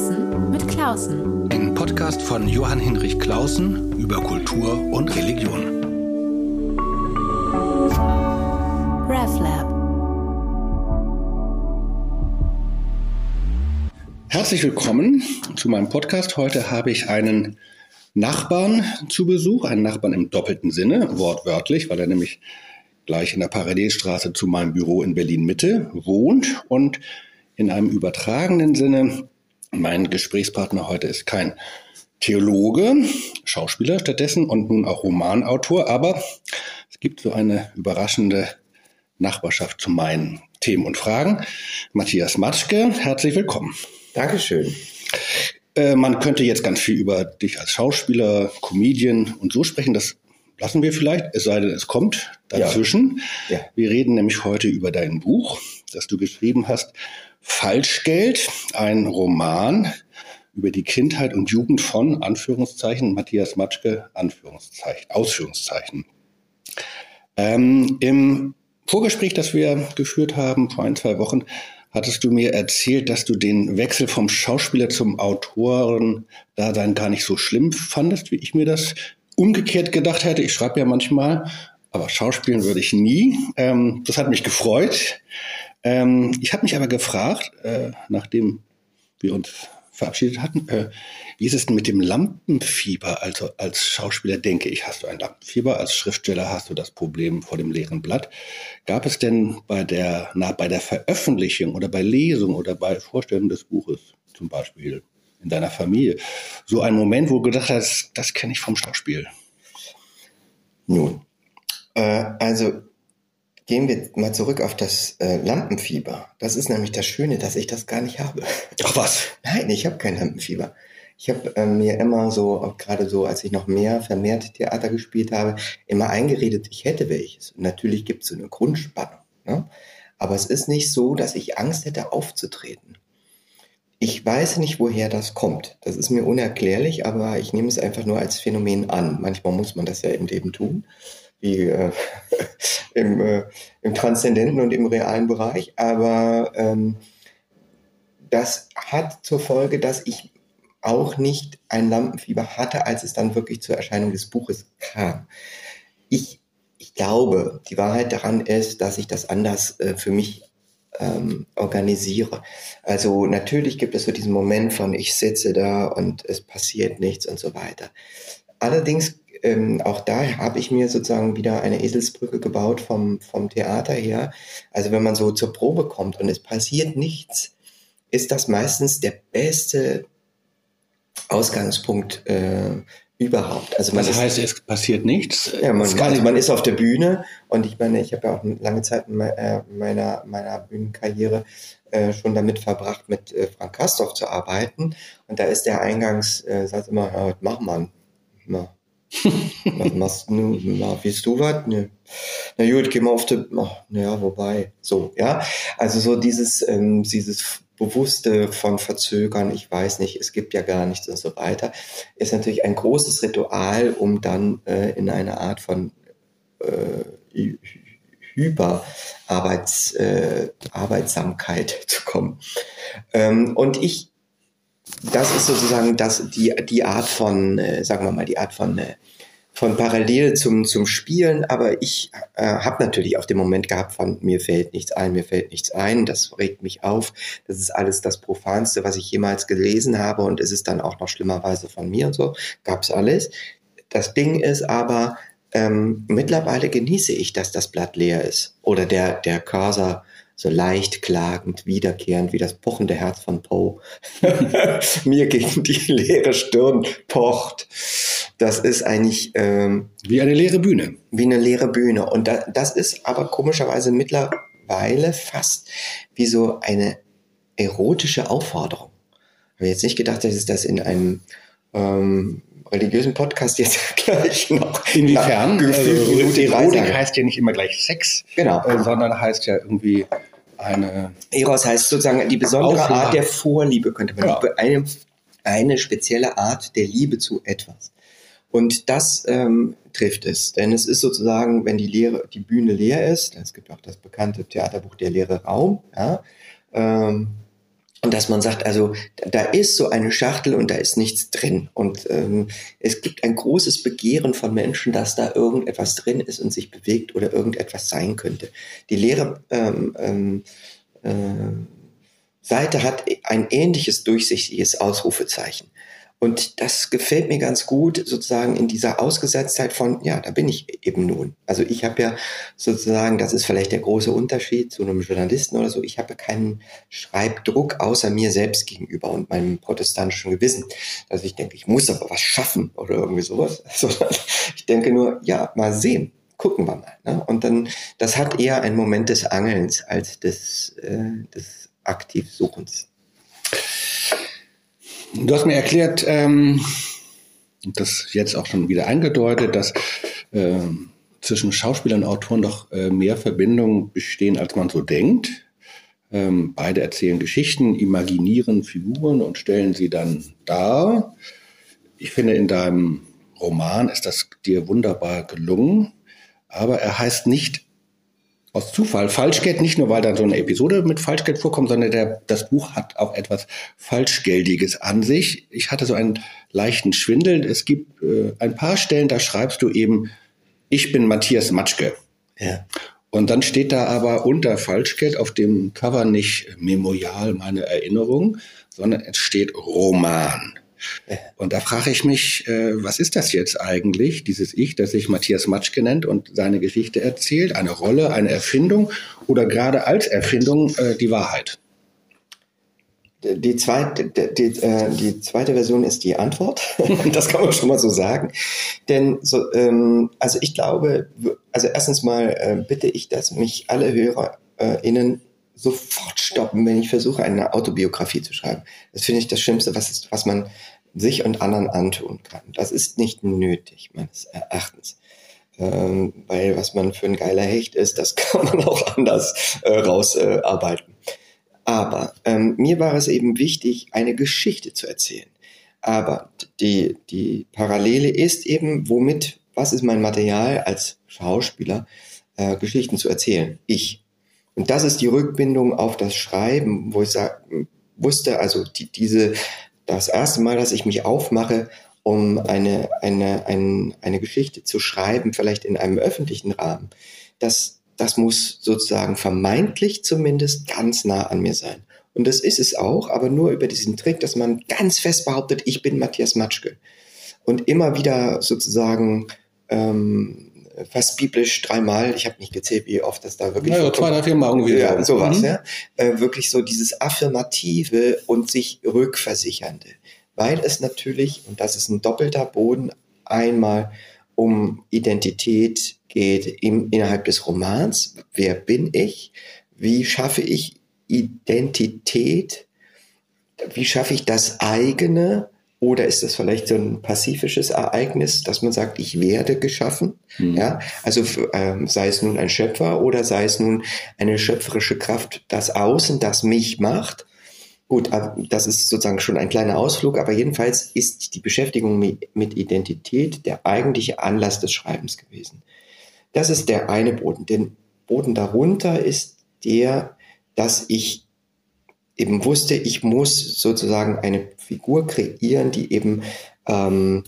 Klausen mit Klausen. Ein Podcast von Johann Hinrich Klausen über Kultur und Religion. RevLab. Herzlich willkommen zu meinem Podcast. Heute habe ich einen Nachbarn zu Besuch, einen Nachbarn im doppelten Sinne, wortwörtlich, weil er nämlich gleich in der Parallelstraße zu meinem Büro in Berlin Mitte wohnt und in einem übertragenen Sinne mein Gesprächspartner heute ist kein Theologe, Schauspieler stattdessen und nun auch Romanautor, aber es gibt so eine überraschende Nachbarschaft zu meinen Themen und Fragen. Matthias Matschke, herzlich willkommen. Dankeschön. Äh, man könnte jetzt ganz viel über dich als Schauspieler, Comedian und so sprechen. Das lassen wir vielleicht, es sei denn, es kommt dazwischen. Ja. Ja. Wir reden nämlich heute über dein Buch, das du geschrieben hast, Falschgeld, ein Roman über die Kindheit und Jugend von Anführungszeichen Matthias Matschke Anführungszeichen Ausführungszeichen. Ähm, Im Vorgespräch, das wir geführt haben vor ein zwei Wochen, hattest du mir erzählt, dass du den Wechsel vom Schauspieler zum Autoren da dann gar nicht so schlimm fandest, wie ich mir das umgekehrt gedacht hätte. Ich schreibe ja manchmal, aber Schauspielen würde ich nie. Ähm, das hat mich gefreut. Ähm, ich habe mich aber gefragt, äh, nachdem wir uns verabschiedet hatten, äh, wie ist es denn mit dem Lampenfieber? Also als Schauspieler denke ich, hast du ein Lampenfieber, als Schriftsteller hast du das Problem vor dem leeren Blatt. Gab es denn bei der, na, bei der Veröffentlichung oder bei Lesung oder bei Vorstellung des Buches zum Beispiel in deiner Familie so einen Moment, wo du gedacht hast, das kenne ich vom Schauspiel? Nun, äh, also Gehen wir mal zurück auf das äh, Lampenfieber. Das ist nämlich das Schöne, dass ich das gar nicht habe. Ach was? Nein, ich habe kein Lampenfieber. Ich habe äh, mir immer so, gerade so, als ich noch mehr vermehrt Theater gespielt habe, immer eingeredet, ich hätte welches. Und natürlich gibt es so eine Grundspannung. Ne? Aber es ist nicht so, dass ich Angst hätte, aufzutreten. Ich weiß nicht, woher das kommt. Das ist mir unerklärlich, aber ich nehme es einfach nur als Phänomen an. Manchmal muss man das ja im Leben tun wie äh, im, äh, im transzendenten und im realen Bereich. Aber ähm, das hat zur Folge, dass ich auch nicht ein Lampenfieber hatte, als es dann wirklich zur Erscheinung des Buches kam. Ich, ich glaube, die Wahrheit daran ist, dass ich das anders äh, für mich ähm, organisiere. Also natürlich gibt es so diesen Moment von, ich sitze da und es passiert nichts und so weiter. Allerdings ähm, auch da habe ich mir sozusagen wieder eine Eselsbrücke gebaut vom, vom Theater her. Also wenn man so zur Probe kommt und es passiert nichts, ist das meistens der beste Ausgangspunkt äh, überhaupt. Also man das heißt, ist, es passiert nichts? Ja, man, also man ist auf der Bühne und ich meine, ich habe ja auch lange Zeit in äh, meiner, meiner Bühnenkarriere äh, schon damit verbracht, mit äh, Frank Kastorf zu arbeiten. Und da ist der Eingangssatz immer, ja, was macht man? Na, was machst du? Na, willst du was? Ne. Na gut, geh mal auf die. Ach, naja, wobei. So, ja. Also so dieses, ähm, dieses Bewusste von Verzögern, ich weiß nicht, es gibt ja gar nichts und so weiter, ist natürlich ein großes Ritual, um dann äh, in eine Art von äh, Hyperarbeits, äh, zu kommen. Ähm, und ich das ist sozusagen das, die, die Art von, äh, sagen wir mal, die Art von, äh, von Parallel zum, zum Spielen. Aber ich äh, habe natürlich auch den Moment gehabt von, mir fällt nichts ein, mir fällt nichts ein. Das regt mich auf. Das ist alles das Profanste, was ich jemals gelesen habe. Und es ist dann auch noch schlimmerweise von mir und so. Gab's alles. Das Ding ist aber, ähm, mittlerweile genieße ich, dass das Blatt leer ist. Oder der, der Cursor so leicht klagend, wiederkehrend wie das pochende Herz von Poe mir gegen die leere Stirn pocht. Das ist eigentlich ähm, wie eine leere Bühne. Wie eine leere Bühne. Und da, das ist aber komischerweise mittlerweile fast wie so eine erotische Aufforderung. Ich habe jetzt nicht gedacht, dass es das in einem ähm, religiösen Podcast jetzt gleich noch. Inwiefern? Also, Erotik heißt ja nicht immer gleich Sex, genau. Äh, sondern heißt ja irgendwie eine. Eros heißt sozusagen die besondere Auflage. Art der Vorliebe, könnte man ja. eine, eine spezielle Art der Liebe zu etwas. Und das ähm, trifft es. Denn es ist sozusagen, wenn die, leere, die Bühne leer ist, es gibt auch das bekannte Theaterbuch Der leere Raum, ja, ähm, und dass man sagt, also da ist so eine Schachtel und da ist nichts drin. Und ähm, es gibt ein großes Begehren von Menschen, dass da irgendetwas drin ist und sich bewegt oder irgendetwas sein könnte. Die leere ähm, ähm, äh, Seite hat ein ähnliches durchsichtiges Ausrufezeichen. Und das gefällt mir ganz gut, sozusagen in dieser Ausgesetztheit von, ja, da bin ich eben nun. Also ich habe ja sozusagen, das ist vielleicht der große Unterschied zu einem Journalisten oder so, ich habe keinen Schreibdruck außer mir selbst gegenüber und meinem protestantischen Gewissen. dass ich denke, ich muss aber was schaffen oder irgendwie sowas. Sondern ich denke nur, ja, mal sehen, gucken wir mal. Ne? Und dann, das hat eher einen Moment des Angelns als des, äh, des Aktivsuchens. Du hast mir erklärt, ähm, das jetzt auch schon wieder eingedeutet, dass äh, zwischen Schauspielern und Autoren doch äh, mehr Verbindungen bestehen, als man so denkt. Ähm, beide erzählen Geschichten, imaginieren Figuren und stellen sie dann dar. Ich finde, in deinem Roman ist das dir wunderbar gelungen, aber er heißt nicht aus Zufall Falschgeld, nicht nur weil da so eine Episode mit Falschgeld vorkommt, sondern der, das Buch hat auch etwas Falschgeldiges an sich. Ich hatte so einen leichten Schwindel. Es gibt äh, ein paar Stellen, da schreibst du eben, ich bin Matthias Matschke. Ja. Und dann steht da aber unter Falschgeld auf dem Cover nicht Memorial, meine Erinnerung, sondern es steht Roman. Und da frage ich mich, äh, was ist das jetzt eigentlich, dieses Ich, das sich Matthias Matschke nennt und seine Geschichte erzählt? Eine Rolle, eine Erfindung oder gerade als Erfindung äh, die Wahrheit? Die zweite, die, äh, die zweite Version ist die Antwort. das kann man schon mal so sagen. Denn so, ähm, also ich glaube, also erstens mal äh, bitte ich, dass mich alle HörerInnen sofort stoppen, wenn ich versuche, eine Autobiografie zu schreiben. Das finde ich das Schlimmste, was, ist, was man sich und anderen antun kann. Das ist nicht nötig, meines Erachtens. Ähm, weil was man für ein geiler Hecht ist, das kann man auch anders äh, rausarbeiten. Äh, Aber ähm, mir war es eben wichtig, eine Geschichte zu erzählen. Aber die, die Parallele ist eben, womit, was ist mein Material als Schauspieler, äh, Geschichten zu erzählen? Ich. Und das ist die Rückbindung auf das Schreiben, wo ich sag, wusste, also die, diese, das erste Mal, dass ich mich aufmache, um eine, eine, eine, eine Geschichte zu schreiben, vielleicht in einem öffentlichen Rahmen, das, das muss sozusagen vermeintlich zumindest ganz nah an mir sein. Und das ist es auch, aber nur über diesen Trick, dass man ganz fest behauptet, ich bin Matthias Matschke. Und immer wieder sozusagen ähm, fast biblisch dreimal, ich habe nicht gezählt, wie oft das da wirklich. Ja, zwei, drei, vier Mal irgendwie. Ja, sowas, mhm. ja. Äh, wirklich so dieses Affirmative und sich rückversichernde. Weil es natürlich, und das ist ein doppelter Boden, einmal um Identität geht im, innerhalb des Romans. Wer bin ich? Wie schaffe ich Identität? Wie schaffe ich das eigene? Oder ist es vielleicht so ein pazifisches Ereignis, dass man sagt, ich werde geschaffen? Mhm. Ja, also ähm, sei es nun ein Schöpfer oder sei es nun eine schöpferische Kraft, das Außen, das mich macht. Gut, das ist sozusagen schon ein kleiner Ausflug, aber jedenfalls ist die Beschäftigung mit Identität der eigentliche Anlass des Schreibens gewesen. Das ist der eine Boden. Den Boden darunter ist der, dass ich eben wusste, ich muss sozusagen eine Figur kreieren, die eben ähm,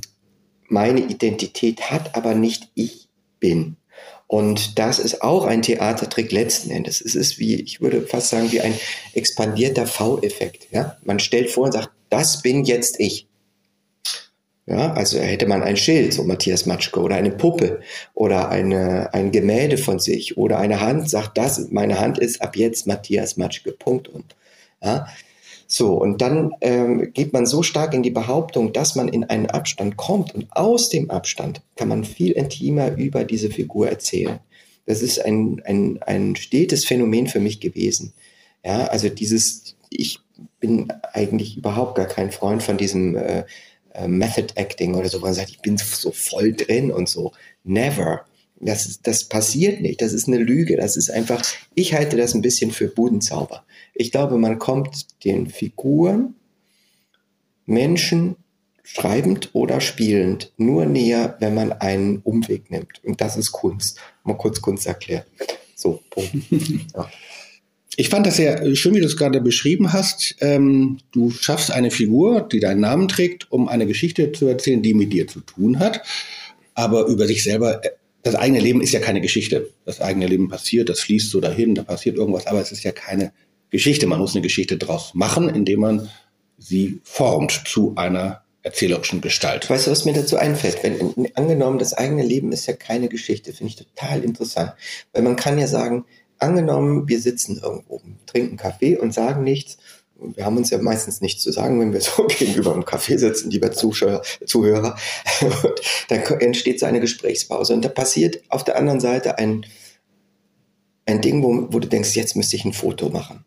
meine Identität hat, aber nicht ich bin. Und das ist auch ein Theatertrick letzten Endes. Es ist wie, ich würde fast sagen, wie ein expandierter V-Effekt. Ja? Man stellt vor und sagt, das bin jetzt ich. Ja, also hätte man ein Schild, so Matthias Matschke, oder eine Puppe oder eine, ein Gemälde von sich oder eine Hand, sagt das, meine Hand ist ab jetzt Matthias Matschke, Punkt und. Ja? So, und dann ähm, geht man so stark in die Behauptung, dass man in einen Abstand kommt und aus dem Abstand kann man viel intimer über diese Figur erzählen. Das ist ein, ein, ein stetes Phänomen für mich gewesen. Ja, also dieses, ich bin eigentlich überhaupt gar kein Freund von diesem äh, äh, Method Acting oder so, wo man sagt, ich bin so voll drin und so. Never. Das, das passiert nicht. Das ist eine Lüge. Das ist einfach, ich halte das ein bisschen für Budenzauber. Ich glaube, man kommt den Figuren, Menschen, schreibend oder spielend, nur näher, wenn man einen Umweg nimmt. Und das ist Kunst. Mal kurz Kunst erklären. So, Punkt. Ja. ich fand das sehr schön, wie du es gerade beschrieben hast. Ähm, du schaffst eine Figur, die deinen Namen trägt, um eine Geschichte zu erzählen, die mit dir zu tun hat. Aber über sich selber, äh, das eigene Leben ist ja keine Geschichte. Das eigene Leben passiert, das fließt so dahin, da passiert irgendwas, aber es ist ja keine Geschichte. Man muss eine Geschichte draus machen, indem man sie formt zu einer erzählerischen Gestalt. Weißt du, was mir dazu einfällt? Wenn angenommen, das eigene Leben ist ja keine Geschichte, finde ich total interessant. Weil man kann ja sagen, angenommen, wir sitzen irgendwo, trinken Kaffee und sagen nichts. Wir haben uns ja meistens nichts zu sagen, wenn wir so gegenüber im Café sitzen, lieber Zuschauer, Zuhörer. Und da entsteht so eine Gesprächspause. Und da passiert auf der anderen Seite ein, ein Ding, wo, wo du denkst, jetzt müsste ich ein Foto machen.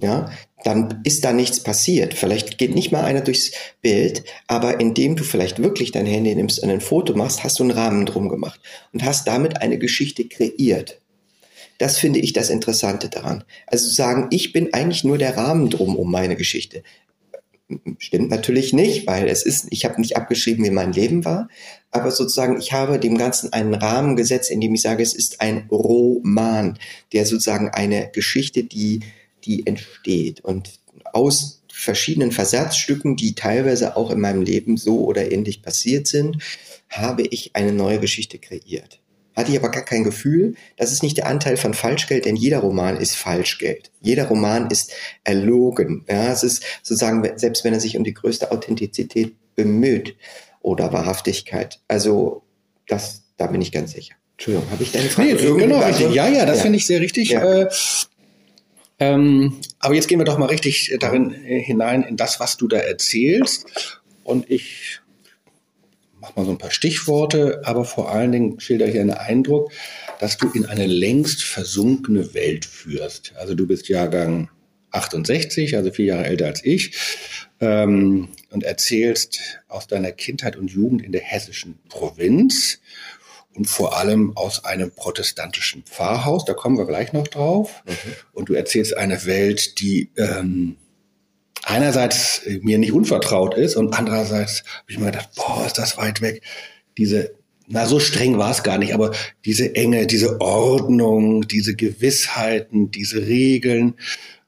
Ja, dann ist da nichts passiert. Vielleicht geht nicht mal einer durchs Bild, aber indem du vielleicht wirklich dein Handy nimmst und ein Foto machst, hast du einen Rahmen drum gemacht und hast damit eine Geschichte kreiert. Das finde ich das Interessante daran. Also zu sagen, ich bin eigentlich nur der Rahmen drum um meine Geschichte. Stimmt natürlich nicht, weil es ist, ich habe nicht abgeschrieben, wie mein Leben war, aber sozusagen, ich habe dem Ganzen einen Rahmen gesetzt, in dem ich sage, es ist ein Roman, der sozusagen eine Geschichte, die, die entsteht und aus verschiedenen Versatzstücken, die teilweise auch in meinem Leben so oder ähnlich passiert sind, habe ich eine neue Geschichte kreiert hatte ich aber gar kein Gefühl. Das ist nicht der Anteil von Falschgeld, denn jeder Roman ist Falschgeld. Jeder Roman ist erlogen. Ja, es ist sozusagen, selbst wenn er sich um die größte Authentizität bemüht oder Wahrhaftigkeit. Also, das, da bin ich ganz sicher. Entschuldigung, habe ich deine Frage? Nee, genau, richtig. Ja, ja, das ja. finde ich sehr richtig. Ja. Äh, ähm, aber jetzt gehen wir doch mal richtig darin äh, hinein in das, was du da erzählst. Und ich mach mal so ein paar Stichworte, aber vor allen Dingen schilder ich einen Eindruck, dass du in eine längst versunkene Welt führst. Also du bist Jahrgang 68, also vier Jahre älter als ich, ähm, und erzählst aus deiner Kindheit und Jugend in der hessischen Provinz und vor allem aus einem protestantischen Pfarrhaus. Da kommen wir gleich noch drauf. Mhm. Und du erzählst eine Welt, die ähm, einerseits mir nicht unvertraut ist und andererseits habe ich mir gedacht, boah, ist das weit weg. Diese, na, so streng war es gar nicht, aber diese Enge, diese Ordnung, diese Gewissheiten, diese Regeln,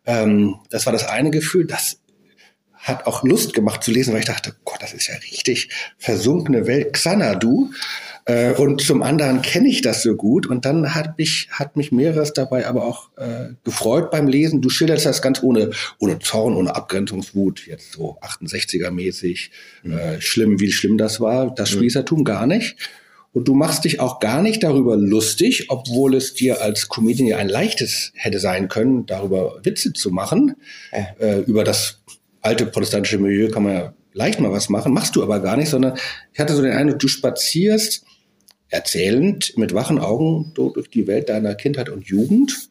ähm, das war das eine Gefühl. Das hat auch Lust gemacht zu lesen, weil ich dachte, Gott, das ist ja richtig versunkene Welt. Xanadu äh, und zum anderen kenne ich das so gut. Und dann hat mich, hat mich mehreres dabei aber auch äh, gefreut beim Lesen. Du schilderst das ganz ohne, ohne Zorn, ohne Abgrenzungswut, jetzt so 68er-mäßig, mhm. äh, schlimm, wie schlimm das war. Das Spießertum mhm. gar nicht. Und du machst dich auch gar nicht darüber lustig, obwohl es dir als Comedian ja ein leichtes hätte sein können, darüber Witze zu machen. Äh. über das alte protestantische Milieu kann man ja leicht mal was machen, machst du aber gar nicht, sondern ich hatte so den Eindruck, du spazierst erzählend mit wachen Augen durch die Welt deiner Kindheit und Jugend,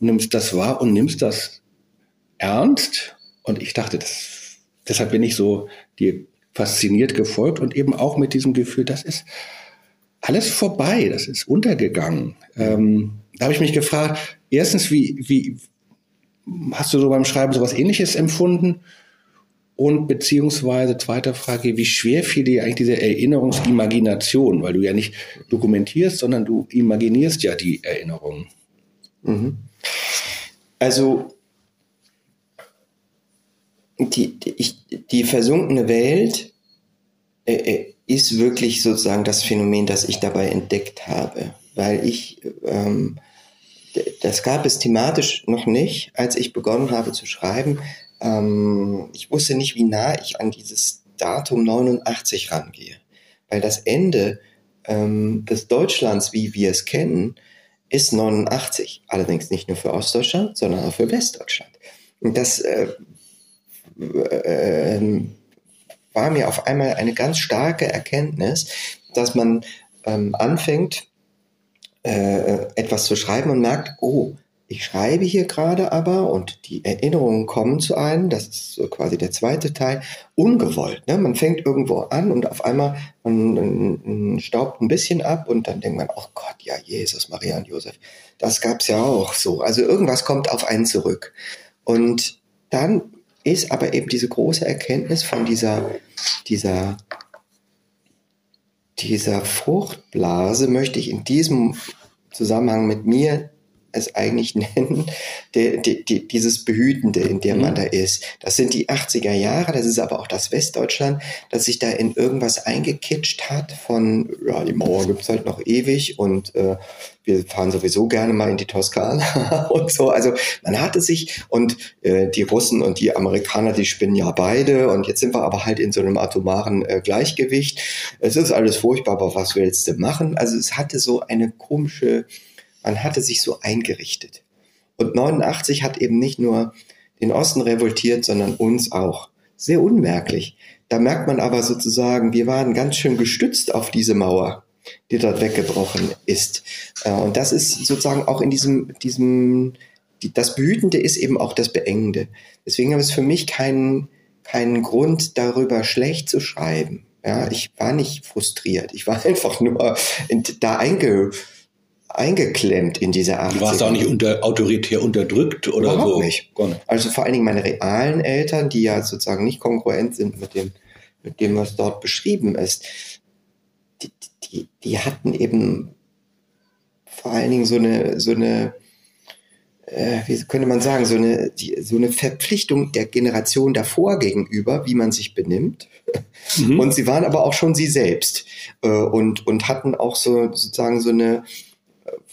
nimmst das wahr und nimmst das ernst. Und ich dachte, das, deshalb bin ich so dir fasziniert gefolgt und eben auch mit diesem Gefühl, das ist alles vorbei, das ist untergegangen. Ähm, da habe ich mich gefragt, erstens, wie, wie hast du so beim Schreiben sowas ähnliches empfunden? Und beziehungsweise zweite Frage, wie schwer fiel dir eigentlich diese Erinnerungsimagination, weil du ja nicht dokumentierst, sondern du imaginierst ja die Erinnerungen. Mhm. Also die, die, die versunkene Welt äh, äh, ist wirklich sozusagen das Phänomen, das ich dabei entdeckt habe, weil ich ähm, das gab es thematisch noch nicht, als ich begonnen habe zu schreiben. Ähm, ich wusste nicht, wie nah ich an dieses Datum 89 rangehe, weil das Ende ähm, des Deutschlands, wie wir es kennen, ist 89. Allerdings nicht nur für Ostdeutschland, sondern auch für Westdeutschland. Und das äh, äh, war mir auf einmal eine ganz starke Erkenntnis, dass man ähm, anfängt, äh, etwas zu schreiben und merkt, oh, ich schreibe hier gerade aber und die Erinnerungen kommen zu einem, das ist quasi der zweite Teil, ungewollt. Ne? Man fängt irgendwo an und auf einmal man, man staubt ein bisschen ab und dann denkt man, oh Gott, ja, Jesus, Maria und Josef, das gab's ja auch so. Also irgendwas kommt auf einen zurück. Und dann ist aber eben diese große Erkenntnis von dieser, dieser, dieser Fruchtblase, möchte ich in diesem Zusammenhang mit mir es eigentlich nennen, de, de, de, dieses Behütende, in dem man mhm. da ist. Das sind die 80er Jahre, das ist aber auch das Westdeutschland, das sich da in irgendwas eingekitscht hat von, ja, die Mauer gibt's halt noch ewig und äh, wir fahren sowieso gerne mal in die Toskana und so. Also man hatte sich und äh, die Russen und die Amerikaner, die spinnen ja beide und jetzt sind wir aber halt in so einem atomaren äh, Gleichgewicht. Es ist alles furchtbar, aber was willst du machen? Also es hatte so eine komische, man hatte sich so eingerichtet. Und 89 hat eben nicht nur den Osten revoltiert, sondern uns auch. Sehr unmerklich. Da merkt man aber sozusagen, wir waren ganz schön gestützt auf diese Mauer die dort weggebrochen ist. Äh, und das ist sozusagen auch in diesem, diesem, die, das Behütende ist eben auch das Beengende. Deswegen habe es für mich keinen, keinen Grund, darüber schlecht zu schreiben. Ja, ich war nicht frustriert. Ich war einfach nur da einge, eingeklemmt in dieser Art. Du warst auch nicht unter, autoritär unterdrückt oder Überhaupt so? nicht. Also vor allen Dingen meine realen Eltern, die ja sozusagen nicht kongruent sind mit dem, mit dem, was dort beschrieben ist die, die hatten eben vor allen Dingen so eine, so eine, äh, wie könnte man sagen, so eine, die, so eine Verpflichtung der Generation davor gegenüber, wie man sich benimmt. Mhm. Und sie waren aber auch schon sie selbst äh, und, und hatten auch so sozusagen so eine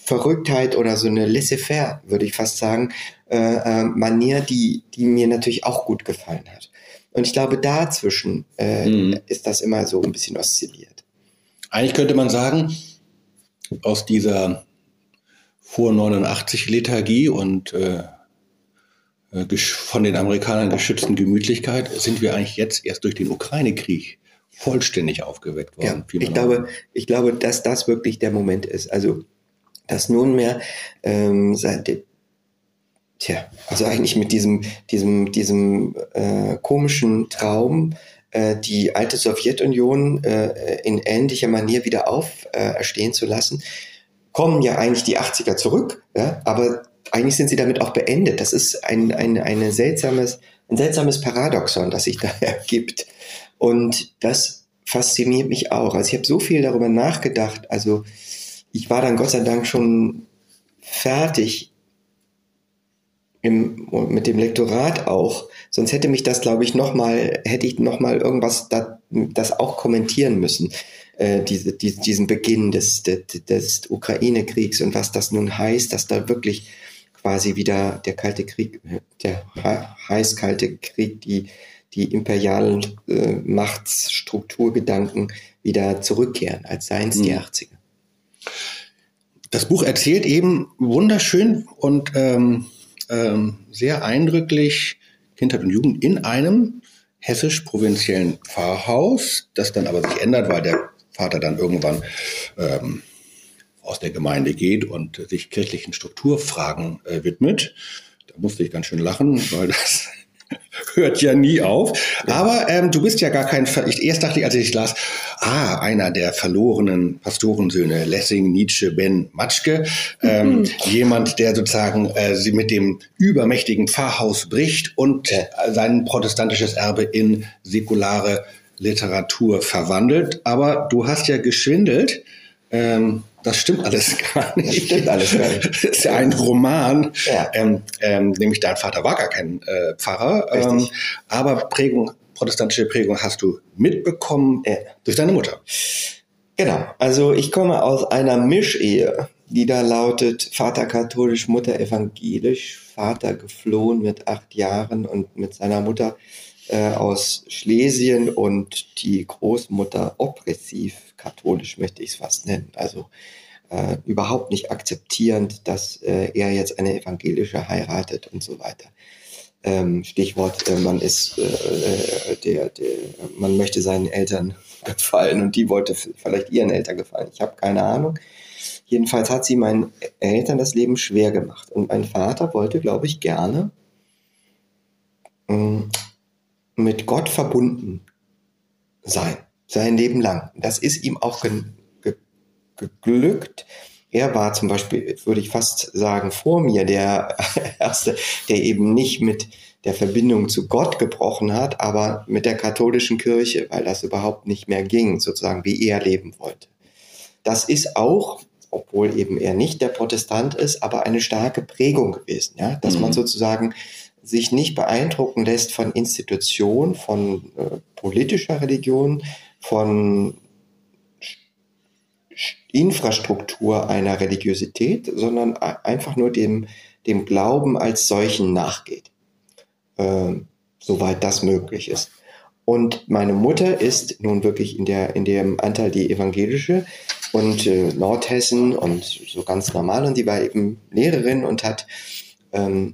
Verrücktheit oder so eine laissez-faire, würde ich fast sagen, äh, äh, Manier, die, die mir natürlich auch gut gefallen hat. Und ich glaube, dazwischen äh, mhm. ist das immer so ein bisschen oszilliert. Eigentlich könnte man sagen, aus dieser vor 89 Lethargie und äh, äh von den Amerikanern geschützten Gemütlichkeit sind wir eigentlich jetzt erst durch den Ukraine-Krieg vollständig aufgeweckt worden. Ja, ich glaube, ich glaube, dass das wirklich der Moment ist. Also, dass nunmehr ähm, seit Tja, also eigentlich mit diesem, diesem, diesem äh, komischen Traum äh, die alte Sowjetunion äh, in ähnlicher Manier wieder auferstehen äh, zu lassen, kommen ja eigentlich die 80er zurück, ja, aber eigentlich sind sie damit auch beendet. Das ist ein, ein, eine seltsames, ein seltsames Paradoxon, das sich da ergibt. Und das fasziniert mich auch. Also ich habe so viel darüber nachgedacht. Also ich war dann Gott sei Dank schon fertig im, mit dem Lektorat auch. Sonst hätte mich das, glaube ich, nochmal, hätte ich nochmal irgendwas da, das auch kommentieren müssen. Äh, diese, die, diesen Beginn des, des, des Ukraine-Kriegs und was das nun heißt, dass da wirklich quasi wieder der kalte Krieg, der heiß-kalte Krieg, die, die imperialen äh, Machtstrukturgedanken wieder zurückkehren, als seien es die 80er. Das Buch erzählt eben wunderschön und ähm, ähm, sehr eindrücklich Kindheit und Jugend in einem hessisch-provinziellen Pfarrhaus, das dann aber sich ändert, weil der Vater dann irgendwann ähm, aus der Gemeinde geht und sich kirchlichen Strukturfragen äh, widmet. Da musste ich ganz schön lachen, weil das hört ja nie auf. Aber ähm, du bist ja gar kein, ich, erst dachte ich, als ich las, ah, einer der verlorenen Pastorensöhne, Lessing, Nietzsche, Ben Matschke, ähm, mhm. jemand, der sozusagen äh, sie mit dem übermächtigen Pfarrhaus bricht und äh, sein protestantisches Erbe in säkulare Literatur verwandelt. Aber du hast ja geschwindelt. Ähm, das stimmt alles gar nicht. Das stimmt alles gar nicht. Das ist ja ein Roman, ja. Ähm, ähm, nämlich dein Vater war gar kein äh, Pfarrer, ähm, aber Prägung, protestantische Prägung hast du mitbekommen ja. durch deine Mutter. Genau, also ich komme aus einer Mischehe, die da lautet Vater katholisch, Mutter evangelisch, Vater geflohen mit acht Jahren und mit seiner Mutter äh, aus Schlesien und die Großmutter oppressiv katholisch, möchte ich es fast nennen. Also äh, überhaupt nicht akzeptierend, dass äh, er jetzt eine evangelische heiratet und so weiter. Ähm, Stichwort, äh, man ist, äh, äh, der, der, man möchte seinen Eltern gefallen und die wollte vielleicht ihren Eltern gefallen. Ich habe keine Ahnung. Jedenfalls hat sie meinen Eltern das Leben schwer gemacht. Und mein Vater wollte, glaube ich, gerne ähm, mit Gott verbunden sein, sein Leben lang. Das ist ihm auch ge ge geglückt. Er war zum Beispiel, würde ich fast sagen, vor mir der Erste, der eben nicht mit der Verbindung zu Gott gebrochen hat, aber mit der katholischen Kirche, weil das überhaupt nicht mehr ging, sozusagen wie er leben wollte. Das ist auch obwohl eben er nicht der Protestant ist, aber eine starke Prägung gewesen, ja, dass mhm. man sozusagen sich nicht beeindrucken lässt von Institutionen, von äh, politischer Religion, von Infrastruktur einer Religiosität, sondern einfach nur dem, dem Glauben als solchen nachgeht, äh, soweit das möglich ist. Und meine Mutter ist nun wirklich in, der, in dem Anteil die evangelische und äh, Nordhessen und so ganz normal. Und die war eben Lehrerin und hat ähm,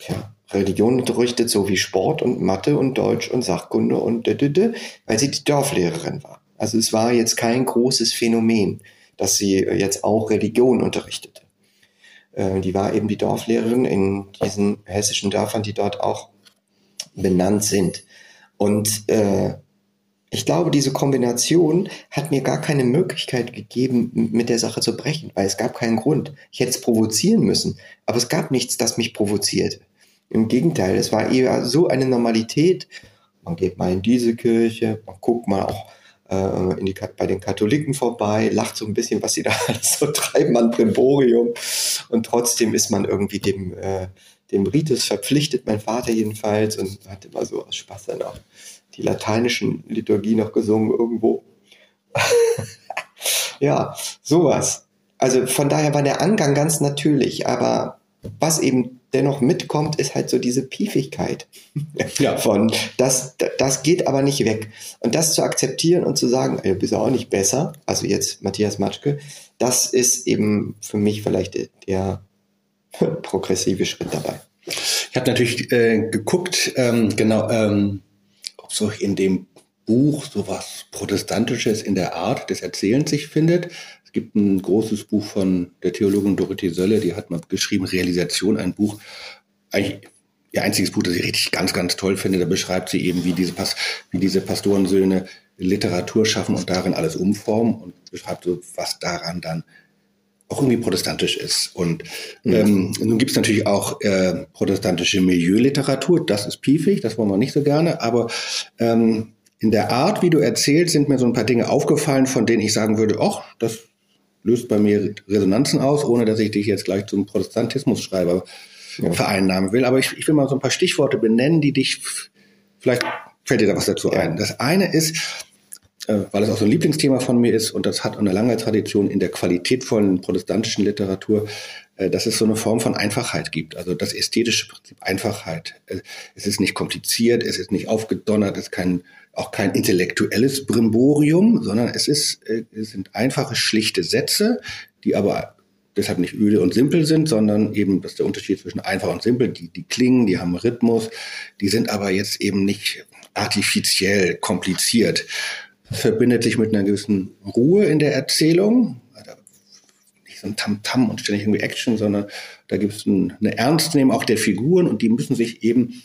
ja, Religion unterrichtet, so wie Sport und Mathe und Deutsch und Sachkunde und d -d -d, weil sie die Dorflehrerin war. Also es war jetzt kein großes Phänomen, dass sie jetzt auch Religion unterrichtete. Äh, die war eben die Dorflehrerin in diesen hessischen Dörfern, die dort auch benannt sind. Und äh, ich glaube, diese Kombination hat mir gar keine Möglichkeit gegeben, mit der Sache zu brechen, weil es gab keinen Grund. Ich hätte es provozieren müssen, aber es gab nichts, das mich provozierte. Im Gegenteil, es war eher so eine Normalität. Man geht mal in diese Kirche, man guckt mal auch äh, in die, bei den Katholiken vorbei, lacht so ein bisschen, was sie da alles so treiben an Brimborium. Und trotzdem ist man irgendwie dem, äh, dem Ritus verpflichtet, mein Vater jedenfalls, und hat immer so aus Spaß dann auch die lateinischen Liturgie noch gesungen irgendwo. ja, sowas. Also von daher war der Angang ganz natürlich, aber was eben dennoch mitkommt, ist halt so diese Piefigkeit ja. von, das, das geht aber nicht weg. Und das zu akzeptieren und zu sagen, ey, du bist auch nicht besser, also jetzt Matthias Matschke, das ist eben für mich vielleicht der progressive Schritt dabei. Ich habe natürlich äh, geguckt, ähm, genau, ähm, ob so in dem Buch so was Protestantisches in der Art des Erzählens sich findet. Es gibt ein großes Buch von der Theologin Dorothee Sölle, die hat mal geschrieben, Realisation, ein Buch, eigentlich ihr einziges Buch, das ich richtig ganz, ganz toll finde. Da beschreibt sie eben, wie diese, Pas wie diese Pastorensöhne Literatur schaffen und darin alles umformen und beschreibt so, was daran dann auch irgendwie protestantisch ist. Und mhm. ähm, nun gibt es natürlich auch äh, protestantische Milieuliteratur, das ist piefig, das wollen wir nicht so gerne, aber ähm, in der Art, wie du erzählst, sind mir so ein paar Dinge aufgefallen, von denen ich sagen würde, ach, das löst bei mir Resonanzen aus, ohne dass ich dich jetzt gleich zum Protestantismus-Schreiber ja. vereinnahmen will. Aber ich, ich will mal so ein paar Stichworte benennen, die dich, vielleicht fällt dir da was dazu ein. Das eine ist, äh, weil es auch so ein Lieblingsthema von mir ist und das hat eine lange Tradition in der qualitätvollen protestantischen Literatur, dass es so eine Form von Einfachheit gibt. Also das ästhetische Prinzip Einfachheit. Äh, es ist nicht kompliziert, es ist nicht aufgedonnert, es ist kein, auch kein intellektuelles Brimborium, sondern es, ist, es sind einfache, schlichte Sätze, die aber deshalb nicht öde und simpel sind, sondern eben, das ist der Unterschied zwischen einfach und simpel, die, die klingen, die haben Rhythmus, die sind aber jetzt eben nicht artifiziell kompliziert verbindet sich mit einer gewissen Ruhe in der Erzählung. So ein Tamtam -Tam und ständig irgendwie Action, sondern da gibt es ein, eine Ernstnehmung auch der Figuren und die müssen sich eben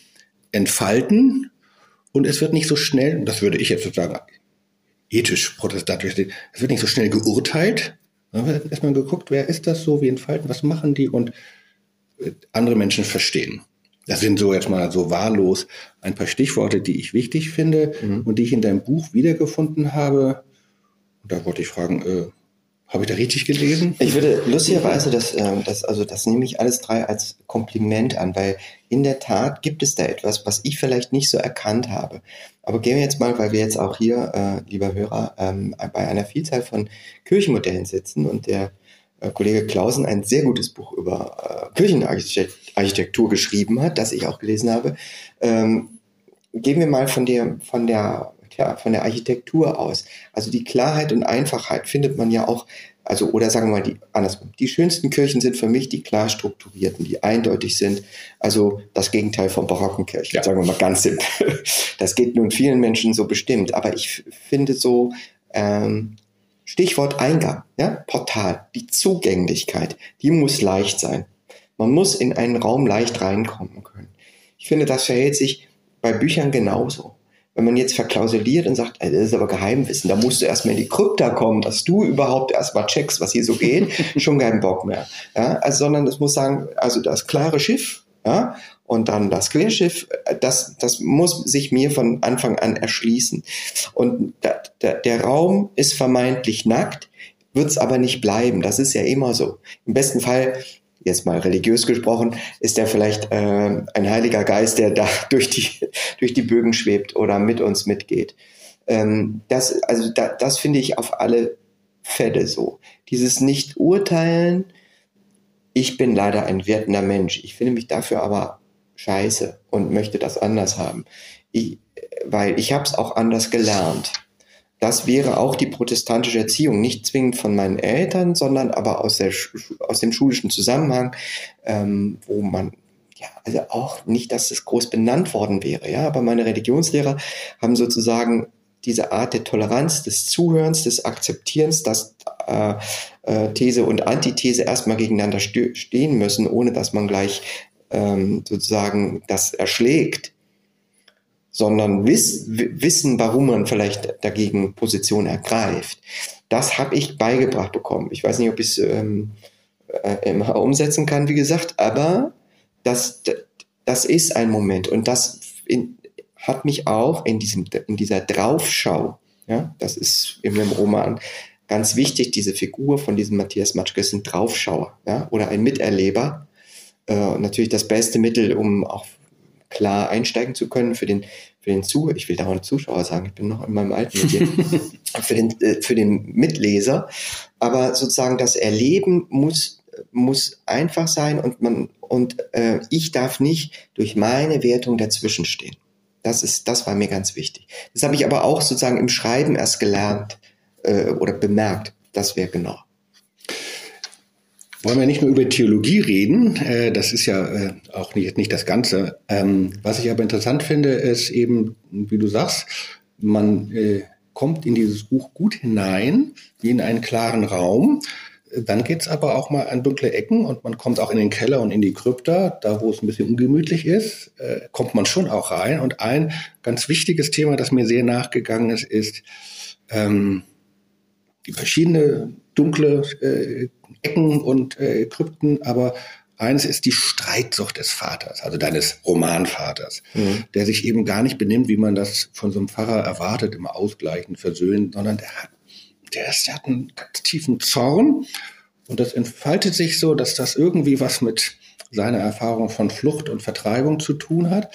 entfalten. Und es wird nicht so schnell, das würde ich jetzt sozusagen ethisch protestantisch sehen, es wird nicht so schnell geurteilt. Da wird erstmal geguckt, wer ist das so, wie entfalten, was machen die und äh, andere Menschen verstehen. Das sind so jetzt mal so wahllos ein paar Stichworte, die ich wichtig finde mhm. und die ich in deinem Buch wiedergefunden habe. Und da wollte ich fragen, äh, habe ich da richtig gelesen? Ich würde lustigerweise das, äh, das, also das nehme ich alles drei als Kompliment an, weil in der Tat gibt es da etwas, was ich vielleicht nicht so erkannt habe. Aber gehen wir jetzt mal, weil wir jetzt auch hier, äh, lieber Hörer, ähm, bei einer Vielzahl von Kirchenmodellen sitzen und der äh, Kollege Klausen ein sehr gutes Buch über äh, Kirchenarchitektur geschrieben hat, das ich auch gelesen habe. Ähm, gehen wir mal von der, von der, tja, von der Architektur aus. Also die Klarheit und Einfachheit findet man ja auch, also, oder sagen wir mal die, andersrum. Die schönsten Kirchen sind für mich die klar strukturierten, die eindeutig sind. Also das Gegenteil von barocken Kirchen, ja. sagen wir mal ganz simpel. Das geht nun vielen Menschen so bestimmt. Aber ich finde so, ähm, Stichwort Eingang, ja, Portal, die Zugänglichkeit, die muss leicht sein. Man muss in einen Raum leicht reinkommen können. Ich finde, das verhält sich bei Büchern genauso. Wenn man jetzt verklausuliert und sagt, das ist aber Geheimwissen, da musst du erstmal in die Krypta kommen, dass du überhaupt erstmal checkst, was hier so geht, schon keinen Bock mehr. Ja, also, sondern es muss sagen, also das klare Schiff, ja, und dann das Querschiff, das, das muss sich mir von Anfang an erschließen. Und der, der, der Raum ist vermeintlich nackt. wird es aber nicht bleiben. Das ist ja immer so. Im besten Fall, jetzt mal religiös gesprochen, ist er vielleicht äh, ein heiliger Geist, der da durch die, durch die Bögen schwebt oder mit uns mitgeht. Ähm, das, also da, das finde ich auf alle Fälle so. Dieses Nicht-Urteilen, ich bin leider ein wertender Mensch. Ich finde mich dafür aber scheiße und möchte das anders haben. Ich, weil ich habe es auch anders gelernt. Das wäre auch die protestantische Erziehung, nicht zwingend von meinen Eltern, sondern aber aus, der, aus dem schulischen Zusammenhang, ähm, wo man ja, also auch nicht, dass es groß benannt worden wäre, ja, aber meine Religionslehrer haben sozusagen diese Art der Toleranz, des Zuhörens, des Akzeptierens, dass äh, äh, These und Antithese erstmal gegeneinander stehen müssen, ohne dass man gleich ähm, sozusagen das erschlägt, sondern wiss, wissen, warum man vielleicht dagegen Position ergreift. Das habe ich beigebracht bekommen. Ich weiß nicht, ob ich es ähm, äh, immer umsetzen kann, wie gesagt, aber das, das ist ein Moment und das in, hat mich auch in, diesem, in dieser Draufschau, ja, das ist in dem Roman ganz wichtig, diese Figur von diesem Matthias Matschke ist ein Draufschauer ja, oder ein Miterleber. Äh, natürlich das beste Mittel, um auch klar einsteigen zu können für den, für den Zuhörer, ich will dauernd Zuschauer sagen, ich bin noch in meinem alten Medium, für den, äh, für den Mitleser. Aber sozusagen das Erleben muss, muss einfach sein und man, und äh, ich darf nicht durch meine Wertung dazwischen stehen. Das ist, das war mir ganz wichtig. Das habe ich aber auch sozusagen im Schreiben erst gelernt äh, oder bemerkt. Das wäre genau. Wollen wir nicht nur über Theologie reden, äh, das ist ja äh, auch nicht, nicht das Ganze. Ähm, was ich aber interessant finde, ist eben, wie du sagst, man äh, kommt in dieses Buch gut hinein, wie in einen klaren Raum. Dann geht's aber auch mal an dunkle Ecken und man kommt auch in den Keller und in die Krypta, da wo es ein bisschen ungemütlich ist, kommt man schon auch rein. Und ein ganz wichtiges Thema, das mir sehr nachgegangen ist, ist ähm, die verschiedene dunkle äh, Ecken und äh, Krypten, aber eines ist die Streitsucht des Vaters, also deines Romanvaters, mhm. der sich eben gar nicht benimmt, wie man das von so einem Pfarrer erwartet, immer ausgleichen, versöhnen, sondern der hat der, ist, der hat einen ganz tiefen Zorn und das entfaltet sich so, dass das irgendwie was mit seiner Erfahrung von Flucht und Vertreibung zu tun hat,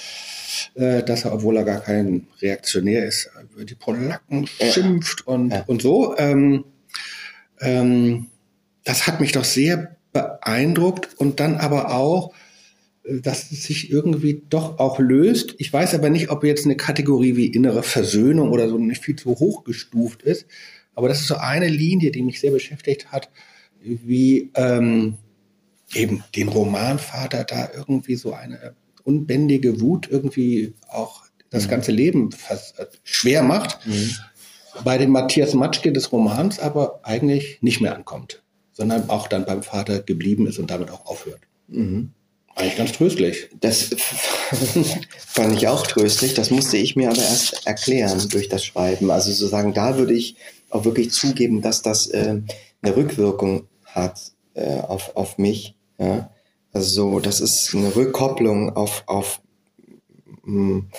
äh, dass er, obwohl er gar kein Reaktionär ist, über die Polacken schimpft und, ja. und so. Ähm, ähm, das hat mich doch sehr beeindruckt und dann aber auch, äh, dass es sich irgendwie doch auch löst. Ich weiß aber nicht, ob jetzt eine Kategorie wie innere Versöhnung oder so nicht viel zu hoch gestuft ist, aber das ist so eine Linie, die mich sehr beschäftigt hat, wie ähm, eben den Romanvater da irgendwie so eine unbändige Wut irgendwie auch das mhm. ganze Leben äh, schwer macht. Mhm. Bei dem Matthias Matschke des Romans aber eigentlich nicht mehr ankommt, sondern auch dann beim Vater geblieben ist und damit auch aufhört. Mhm. Eigentlich ganz tröstlich. Das fand ich auch tröstlich. Das musste ich mir aber erst erklären durch das Schreiben. Also sozusagen, da würde ich auch wirklich zugeben, dass das äh, eine Rückwirkung hat äh, auf, auf mich. Ja? Also das ist eine Rückkopplung auf, auf, mh, mm,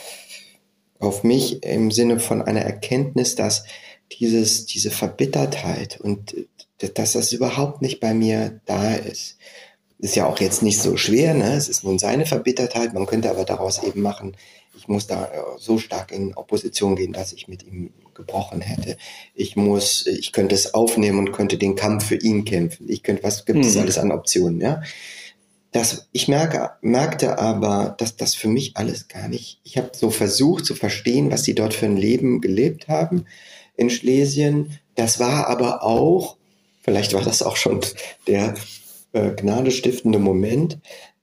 auf mich im Sinne von einer Erkenntnis, dass dieses, diese Verbittertheit und äh, dass das überhaupt nicht bei mir da ist. Ist ja auch jetzt nicht so schwer, ne? Es ist nun seine Verbittertheit, man könnte aber daraus eben machen, ich muss da äh, so stark in Opposition gehen, dass ich mit ihm gebrochen hätte. Ich muss, ich könnte es aufnehmen und könnte den Kampf für ihn kämpfen. Ich könnte, was gibt es mhm. alles an Optionen, ja? Das, ich merke, merkte aber, dass das für mich alles gar nicht. Ich habe so versucht zu verstehen, was sie dort für ein Leben gelebt haben in Schlesien. Das war aber auch, vielleicht war das auch schon der äh, gnadestiftende Moment,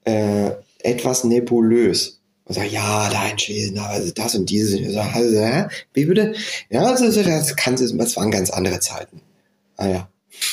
äh, etwas nebulös und sage, ja, da in Schlesien, also das und dieses. Und ich sage, also, wie bitte? Ja, also, das, kann, das waren ganz andere Zeiten. Ah ja.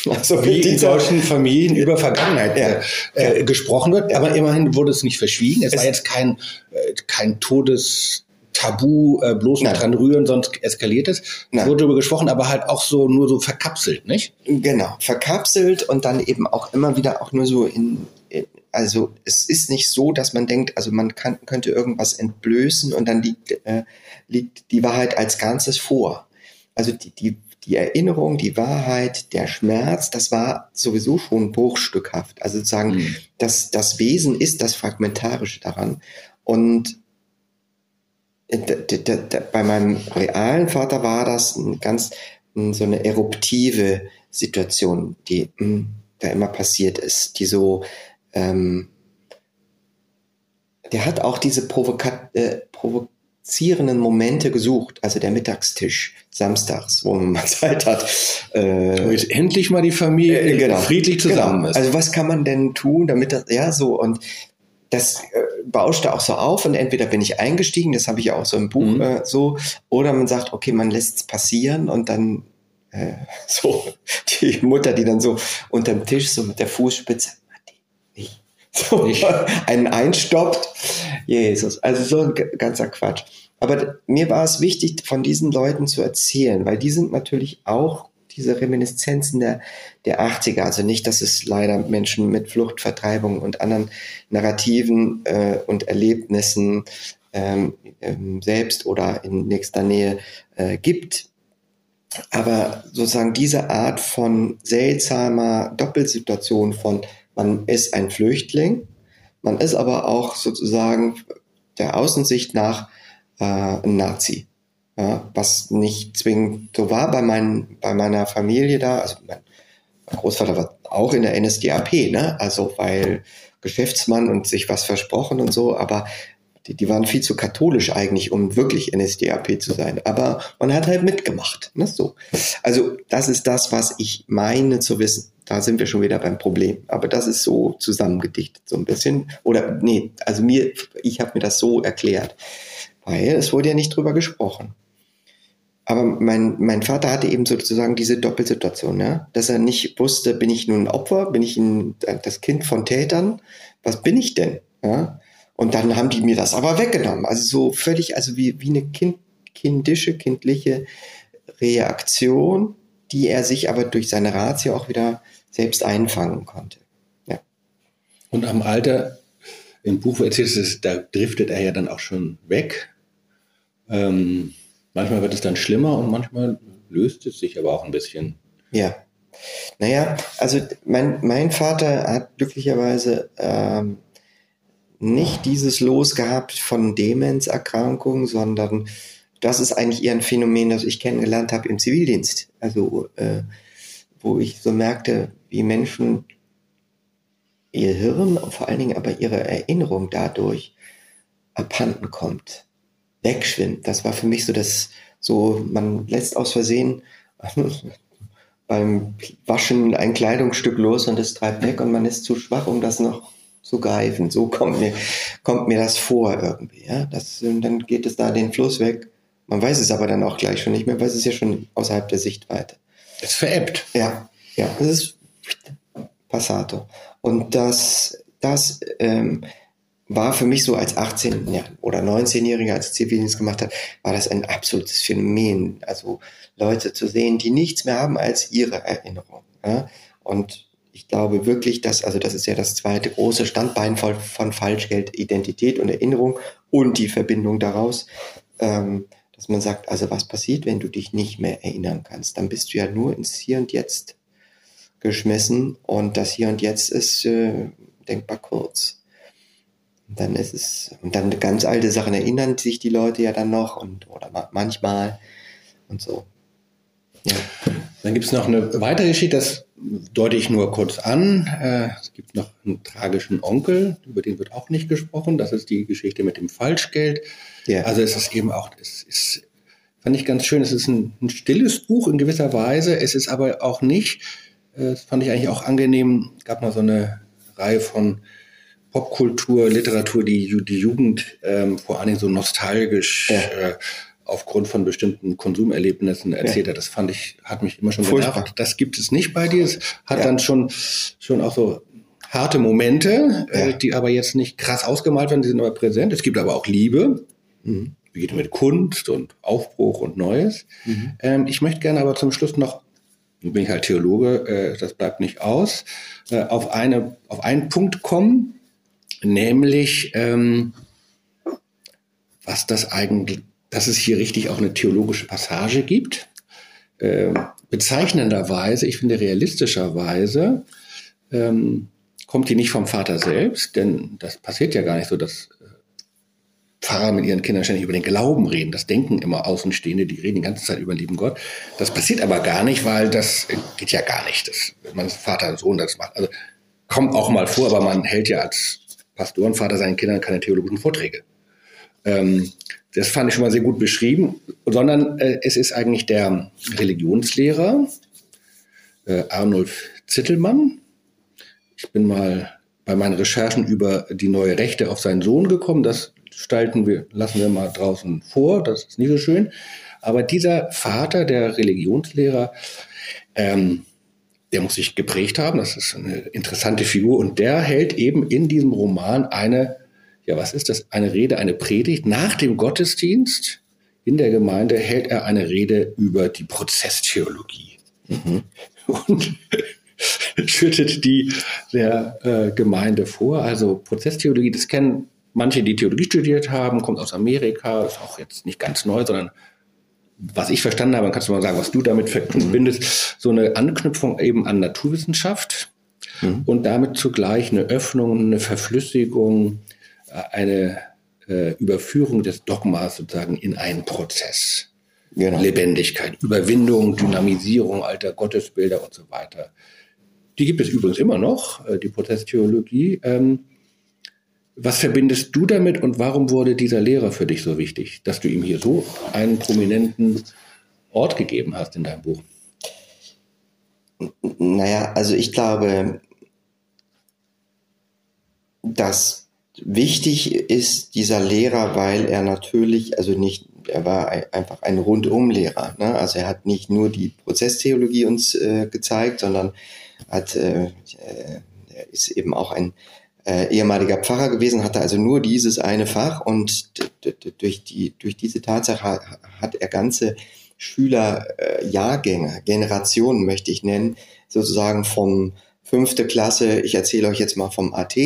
Also wie in solchen Familien über Vergangenheit ja, äh, ja. gesprochen wird, aber immerhin wurde es nicht verschwiegen. Es, es war jetzt kein, äh, kein Todestabu, äh, bloß nicht dran rühren, sonst eskaliert es. Es wurde darüber gesprochen, aber halt auch so nur so verkapselt, nicht? Genau, verkapselt und dann eben auch immer wieder auch nur so in, in also es ist nicht so, dass man denkt, also man kann, könnte irgendwas entblößen und dann liegt, äh, liegt die Wahrheit als Ganzes vor. Also die, die, die Erinnerung, die Wahrheit, der Schmerz, das war sowieso schon bruchstückhaft. Also sozusagen, mhm. das, das Wesen ist das Fragmentarische daran. Und bei meinem realen Vater war das ein ganz so eine eruptive Situation, die hm, da immer passiert ist, die so ähm, der hat auch diese provoka äh, provozierenden Momente gesucht, also der Mittagstisch samstags, wo man mal Zeit hat. Äh, jetzt endlich mal die Familie äh, genau, friedlich zusammen genau. ist. Also was kann man denn tun, damit das, ja, so und das äh, bauschte auch so auf und entweder bin ich eingestiegen, das habe ich ja auch so im Buch mhm. äh, so, oder man sagt, okay, man lässt es passieren und dann äh, so die Mutter, die dann so unterm Tisch so mit der Fußspitze, so einen einstoppt. Jesus, also so ein ganzer Quatsch. Aber mir war es wichtig, von diesen Leuten zu erzählen, weil die sind natürlich auch diese Reminiszenzen der, der 80er. Also nicht, dass es leider Menschen mit Fluchtvertreibung und anderen Narrativen äh, und Erlebnissen ähm, ähm, selbst oder in nächster Nähe äh, gibt. Aber sozusagen diese Art von seltsamer Doppelsituation von man ist ein Flüchtling, man ist aber auch sozusagen der Außensicht nach äh, ein Nazi ja, was nicht zwingend so war bei, mein, bei meiner Familie da. Also mein, Großvater war auch in der NSDAP, ne? Also weil Geschäftsmann und sich was versprochen und so, aber die, die waren viel zu katholisch eigentlich, um wirklich NSDAP zu sein. Aber man hat halt mitgemacht. Ne? So. Also das ist das, was ich meine zu wissen. Da sind wir schon wieder beim Problem. Aber das ist so zusammengedichtet, so ein bisschen. Oder nee, also mir, ich habe mir das so erklärt. Weil es wurde ja nicht drüber gesprochen. Aber mein, mein Vater hatte eben sozusagen diese Doppelsituation, ja? dass er nicht wusste, bin ich nun ein Opfer, bin ich ein, das Kind von Tätern, was bin ich denn? Ja? Und dann haben die mir das aber weggenommen. Also so völlig, also wie, wie eine kind, kindische, kindliche Reaktion, die er sich aber durch seine Ratio auch wieder selbst einfangen konnte. Ja. Und am Alter, im Buch erzählst du, da driftet er ja dann auch schon weg. Ähm Manchmal wird es dann schlimmer und manchmal löst es sich aber auch ein bisschen. Ja. Naja, also mein, mein Vater hat glücklicherweise ähm, nicht dieses Los gehabt von Demenzerkrankungen, sondern das ist eigentlich eher ein Phänomen, das ich kennengelernt habe im Zivildienst. Also äh, wo ich so merkte, wie Menschen ihr Hirn, vor allen Dingen aber ihre Erinnerung dadurch abhanden kommt wegschwimmt. Das war für mich so das, so, man lässt aus Versehen beim Waschen ein Kleidungsstück los und es treibt weg und man ist zu schwach, um das noch zu greifen. So kommt mir, kommt mir das vor irgendwie. Ja? Das, dann geht es da den Fluss weg. Man weiß es aber dann auch gleich schon nicht mehr, weil es ist ja schon außerhalb der Sichtweite. Es veräppt. Ja, ja, das ist Passato. Und das, das ähm, war für mich so als 18- ja, oder 19-Jähriger, als ich Zivildienst gemacht habe, war das ein absolutes Phänomen. Also Leute zu sehen, die nichts mehr haben als ihre Erinnerung. Ja? Und ich glaube wirklich, dass, also das ist ja das zweite große Standbein von, von Falschgeld, Identität und Erinnerung und die Verbindung daraus, ähm, dass man sagt, also was passiert, wenn du dich nicht mehr erinnern kannst? Dann bist du ja nur ins Hier und Jetzt geschmissen und das Hier und Jetzt ist äh, denkbar kurz. Und dann ist es, und dann ganz alte Sachen erinnern sich die Leute ja dann noch und oder manchmal und so. Ja. Dann gibt es noch eine weitere Geschichte, das deute ich nur kurz an. Äh, es gibt noch einen tragischen Onkel, über den wird auch nicht gesprochen. Das ist die Geschichte mit dem Falschgeld. Ja. Also es ist eben auch, es ist, fand ich ganz schön, es ist ein, ein stilles Buch in gewisser Weise. Es ist aber auch nicht, das fand ich eigentlich auch angenehm, es gab mal so eine Reihe von Popkultur, Literatur, die die Jugend ähm, vor allen Dingen so nostalgisch ja. äh, aufgrund von bestimmten Konsumerlebnissen erzählt ja. hat. Das fand ich, hat mich immer schon Furchtbar. genervt. Das gibt es nicht bei dir. Es hat ja. dann schon, schon auch so harte Momente, äh, die aber jetzt nicht krass ausgemalt werden, die sind aber präsent. Es gibt aber auch Liebe. Mhm. Wie geht mit Kunst und Aufbruch und Neues. Mhm. Ähm, ich möchte gerne aber zum Schluss noch nun bin ich halt Theologe, äh, das bleibt nicht aus, äh, auf, eine, auf einen Punkt kommen, nämlich ähm, was das eigentlich, dass es hier richtig auch eine theologische Passage gibt, äh, bezeichnenderweise, ich finde realistischerweise, ähm, kommt die nicht vom Vater selbst, denn das passiert ja gar nicht so, dass Pfarrer mit ihren Kindern ständig über den Glauben reden. Das denken immer Außenstehende, die reden die ganze Zeit über den lieben Gott. Das passiert aber gar nicht, weil das geht ja gar nicht, dass man Vater und Sohn das macht. Also kommt auch mal vor, aber man hält ja als Pastorenvater seinen Kindern keine theologischen Vorträge. Ähm, das fand ich schon mal sehr gut beschrieben, sondern äh, es ist eigentlich der Religionslehrer äh, Arnulf Zittelmann. Ich bin mal bei meinen Recherchen über die neue Rechte auf seinen Sohn gekommen. Das stalten wir, lassen wir mal draußen vor. Das ist nicht so schön. Aber dieser Vater, der Religionslehrer, ähm, der muss sich geprägt haben. Das ist eine interessante Figur. Und der hält eben in diesem Roman eine ja, was ist das? Eine Rede, eine Predigt. Nach dem Gottesdienst in der Gemeinde hält er eine Rede über die Prozesstheologie. Mhm. Und schüttet die der äh, Gemeinde vor. Also Prozesstheologie, das kennen manche, die Theologie studiert haben, kommt aus Amerika, ist auch jetzt nicht ganz neu, sondern was ich verstanden habe, kannst du mal sagen, was du damit verbindest, so eine Anknüpfung eben an Naturwissenschaft mhm. und damit zugleich eine Öffnung, eine Verflüssigung, eine äh, Überführung des Dogmas sozusagen in einen Prozess. Genau. Lebendigkeit, Überwindung, Dynamisierung alter Gottesbilder und so weiter. Die gibt es übrigens immer noch, äh, die Prozesstheologie. Ähm, was verbindest du damit und warum wurde dieser Lehrer für dich so wichtig, dass du ihm hier so einen prominenten Ort gegeben hast in deinem Buch? Naja, also ich glaube, dass Wichtig ist dieser Lehrer, weil er natürlich, also nicht, er war einfach ein Rundumlehrer. Ne? Also er hat nicht nur die Prozesstheologie uns äh, gezeigt, sondern hat, äh, äh er ist eben auch ein äh, ehemaliger Pfarrer gewesen, hatte also nur dieses eine Fach und durch die durch diese Tatsache hat er ganze Schülerjahrgänge, äh, Generationen möchte ich nennen, sozusagen vom fünfte Klasse, ich erzähle euch jetzt mal vom AT,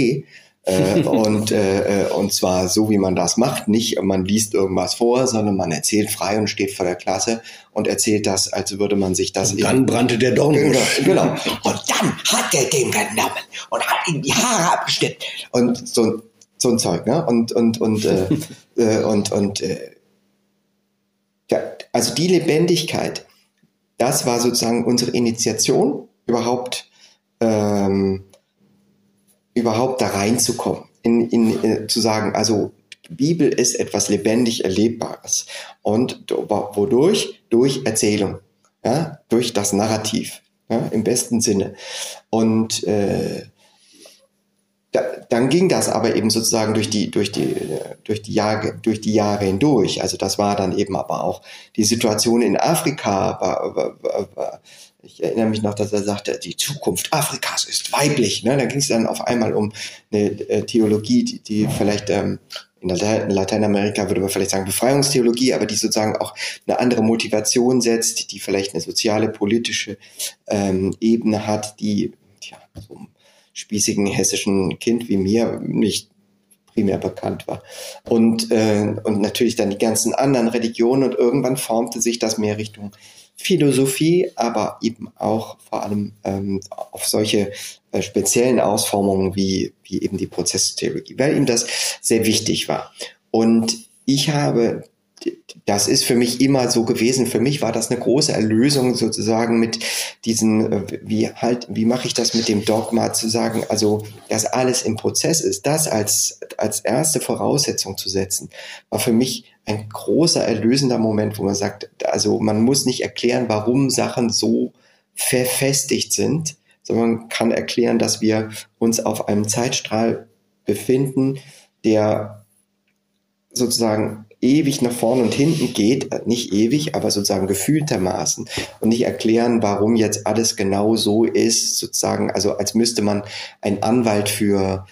äh, und, äh, und zwar so, wie man das macht. Nicht, man liest irgendwas vor, sondern man erzählt frei und steht vor der Klasse und erzählt das, als würde man sich das. Und dann brannte der Dornbusch. Genau, genau. Und dann hat er den genommen und hat ihm die Haare abgeschnitten. Und so, so ein Zeug, ne? Und, und, und, äh, äh, und, und, äh, ja, also die Lebendigkeit, das war sozusagen unsere Initiation, überhaupt ähm, überhaupt da reinzukommen, in, in, äh, zu sagen, also Bibel ist etwas lebendig Erlebbares. Und wodurch? Durch Erzählung, ja? durch das Narrativ, ja? im besten Sinne. Und äh, da, dann ging das aber eben sozusagen durch die, durch die, durch die Jahre, durch die Jahre hindurch. Also das war dann eben aber auch die Situation in Afrika, war, war, war, ich erinnere mich noch, dass er sagte, die Zukunft Afrikas ist weiblich. Ne? Da ging es dann auf einmal um eine äh, Theologie, die, die vielleicht ähm, in Lateinamerika würde man vielleicht sagen Befreiungstheologie, aber die sozusagen auch eine andere Motivation setzt, die vielleicht eine soziale, politische ähm, Ebene hat, die ja, so einem spießigen hessischen Kind wie mir nicht primär bekannt war. Und, äh, und natürlich dann die ganzen anderen Religionen und irgendwann formte sich das mehr Richtung Philosophie, aber eben auch vor allem ähm, auf solche äh, speziellen Ausformungen wie, wie eben die Prozesstheorie, weil ihm das sehr wichtig war. Und ich habe das ist für mich immer so gewesen. Für mich war das eine große Erlösung sozusagen mit diesen, äh, wie halt, wie mache ich das mit dem Dogma zu sagen, also, dass alles im Prozess ist, das als, als erste Voraussetzung zu setzen, war für mich ein großer erlösender Moment, wo man sagt, also man muss nicht erklären, warum Sachen so verfestigt sind, sondern man kann erklären, dass wir uns auf einem Zeitstrahl befinden, der sozusagen ewig nach vorne und hinten geht, äh, nicht ewig, aber sozusagen gefühltermaßen und nicht erklären, warum jetzt alles genau so ist, sozusagen, also als müsste man ein Anwalt für,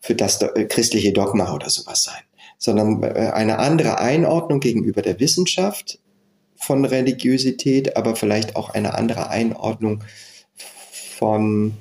für das äh, christliche Dogma oder sowas sein, sondern äh, eine andere Einordnung gegenüber der Wissenschaft von Religiosität, aber vielleicht auch eine andere Einordnung von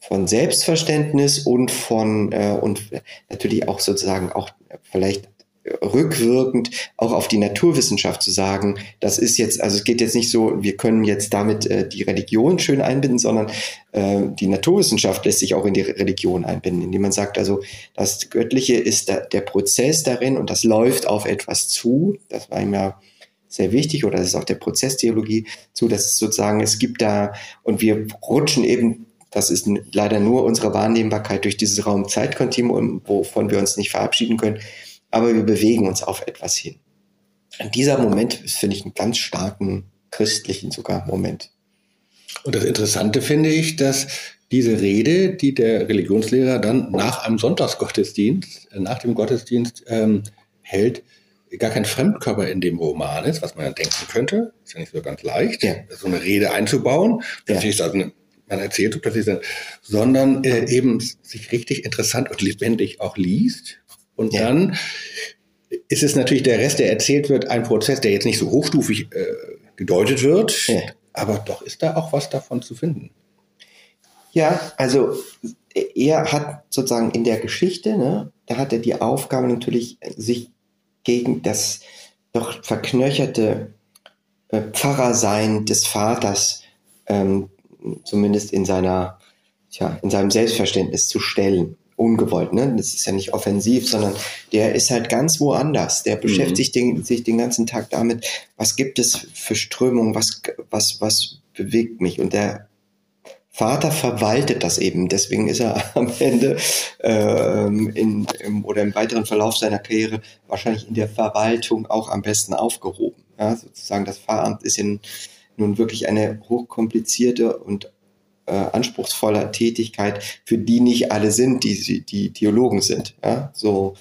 von Selbstverständnis und von äh, und natürlich auch sozusagen auch vielleicht rückwirkend auch auf die Naturwissenschaft zu sagen, das ist jetzt, also es geht jetzt nicht so, wir können jetzt damit äh, die Religion schön einbinden, sondern äh, die Naturwissenschaft lässt sich auch in die Religion einbinden, indem man sagt, also das Göttliche ist da, der Prozess darin und das läuft auf etwas zu. Das war ihm ja sehr wichtig oder das ist auch der Prozesstheologie zu, dass es sozusagen, es gibt da und wir rutschen eben das ist leider nur unsere Wahrnehmbarkeit durch dieses Raum-Zeit-Kontinuum, wovon wir uns nicht verabschieden können. Aber wir bewegen uns auf etwas hin. Und dieser Moment ist, finde ich, einen ganz starken christlichen sogar Moment. Und das Interessante finde ich, dass diese Rede, die der Religionslehrer dann nach einem Sonntagsgottesdienst, äh, nach dem Gottesdienst ähm, hält, gar kein Fremdkörper in dem Roman ist, was man ja denken könnte. Ist ja nicht so ganz leicht, ja. so eine Rede einzubauen. Das ja. also man erzählt plötzlich, sondern äh, eben sich richtig interessant und lebendig auch liest. Und ja. dann ist es natürlich der Rest, der erzählt wird, ein Prozess, der jetzt nicht so hochstufig äh, gedeutet wird, ja. aber doch ist da auch was davon zu finden. Ja, also er hat sozusagen in der Geschichte, ne, da hat er die Aufgabe natürlich, sich gegen das doch verknöcherte äh, Pfarrersein des Vaters ähm, zumindest in seiner, tja, in seinem Selbstverständnis zu stellen. Ungewollt, ne? Das ist ja nicht offensiv, sondern der ist halt ganz woanders. Der beschäftigt mhm. den, sich den ganzen Tag damit, was gibt es für Strömungen, was, was, was bewegt mich. Und der Vater verwaltet das eben. Deswegen ist er am Ende ähm, in, im, oder im weiteren Verlauf seiner Karriere wahrscheinlich in der Verwaltung auch am besten aufgehoben. Ja, sozusagen das Pfarramt ist in nun wirklich eine hochkomplizierte und äh, anspruchsvolle Tätigkeit, für die nicht alle sind, die, die Theologen sind. Ja? So,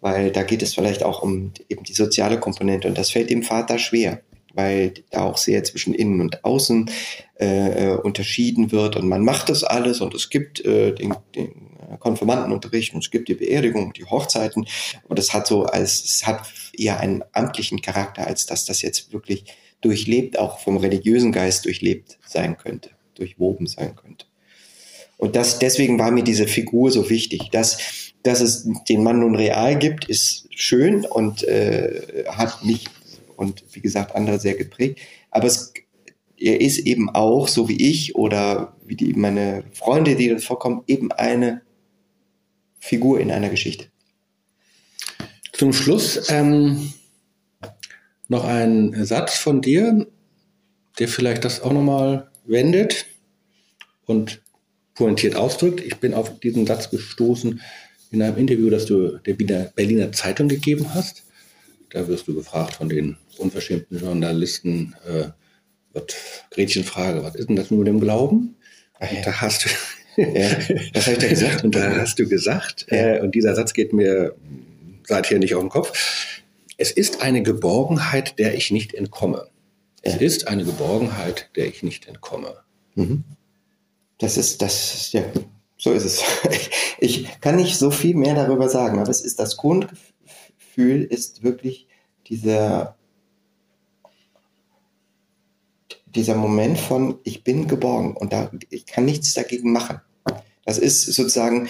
weil da geht es vielleicht auch um eben die soziale Komponente und das fällt dem Vater schwer, weil da auch sehr zwischen innen und außen äh, äh unterschieden wird und man macht das alles und es gibt äh, den, den Konfirmandenunterricht und es gibt die Beerdigung, die Hochzeiten und das hat so als es hat eher einen amtlichen Charakter, als dass das jetzt wirklich durchlebt, auch vom religiösen Geist durchlebt sein könnte, durchwoben sein könnte. Und das, deswegen war mir diese Figur so wichtig. Dass, dass es den Mann nun real gibt, ist schön und äh, hat mich und wie gesagt andere sehr geprägt. Aber es, er ist eben auch, so wie ich oder wie die, meine Freunde, die das vorkommen, eben eine Figur in einer Geschichte. Zum Schluss ähm, noch ein Satz von dir, der vielleicht das auch nochmal wendet und pointiert ausdrückt. Ich bin auf diesen Satz gestoßen in einem Interview, das du der Berliner Zeitung gegeben hast. Da wirst du gefragt von den unverschämten Journalisten, äh, wird Gretchen Frage, was ist denn das nur mit dem Glauben? Ach, ja. Da hast du, ja. was habe ich da gesagt? Und da hast du gesagt, äh, und dieser Satz geht mir seither nicht auf den Kopf. Es ist eine Geborgenheit, der ich nicht entkomme. Es ja. ist eine Geborgenheit, der ich nicht entkomme. Mhm. Das ist, das, ja, so ist es. Ich kann nicht so viel mehr darüber sagen, aber es ist das Grundgefühl ist wirklich dieser, dieser Moment von, ich bin geborgen und da, ich kann nichts dagegen machen. Das ist sozusagen,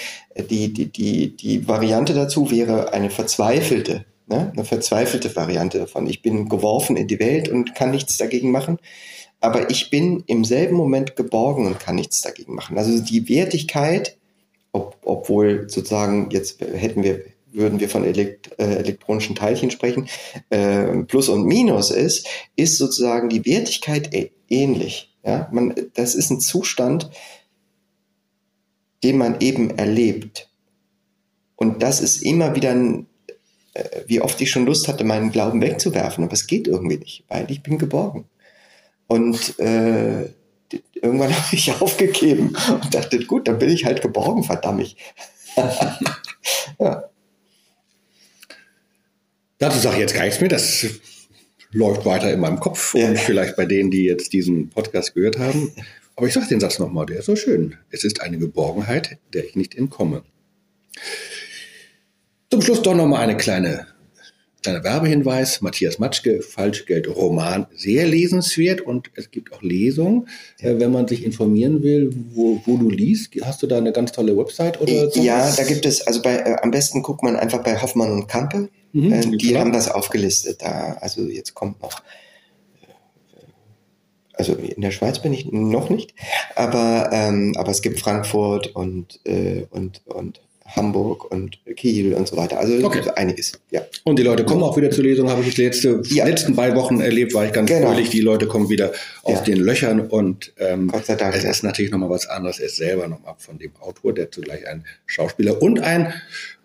die, die, die, die Variante dazu wäre eine verzweifelte Ne? Eine verzweifelte Variante davon. Ich bin geworfen in die Welt und kann nichts dagegen machen. Aber ich bin im selben Moment geborgen und kann nichts dagegen machen. Also die Wertigkeit, ob, obwohl sozusagen jetzt hätten wir, würden wir von elekt, äh, elektronischen Teilchen sprechen, äh, Plus und Minus ist, ist sozusagen die Wertigkeit ähnlich. Ja? Man, das ist ein Zustand, den man eben erlebt. Und das ist immer wieder ein wie oft ich schon Lust hatte, meinen Glauben wegzuwerfen, aber es geht irgendwie nicht, weil ich bin geborgen. Und äh, irgendwann habe ich aufgegeben und dachte, gut, dann bin ich halt geborgen, verdammt. ja. Dazu sage ich jetzt gar nichts mehr. Das läuft weiter in meinem Kopf ja. und vielleicht bei denen, die jetzt diesen Podcast gehört haben. Aber ich sage den Satz nochmal, der ist so schön. Es ist eine Geborgenheit, der ich nicht entkomme. Zum Schluss doch nochmal eine kleine, kleiner Werbehinweis. Matthias Matschke, Falschgeld, Roman, sehr lesenswert und es gibt auch Lesungen. Äh, wenn man sich informieren will, wo, wo du liest, hast du da eine ganz tolle Website oder so? Ja, da gibt es, also bei, äh, am besten guckt man einfach bei Hoffmann und Kampe. Mhm, äh, die klar. haben das aufgelistet. Da, also jetzt kommt noch also in der Schweiz bin ich noch nicht, aber, ähm, aber es gibt Frankfurt und, äh, und, und Hamburg und Kiel und so weiter. Also okay. einiges, ja. Und die Leute kommen auch wieder zur Lesung, habe ich die letzte, ja. letzten beiden Wochen erlebt, war ich ganz genau. fröhlich. Die Leute kommen wieder aus ja. den Löchern und ähm, Gott sei Dank, es ist natürlich nochmal was anderes. Er ist selber nochmal von dem Autor, der zugleich ein Schauspieler und ein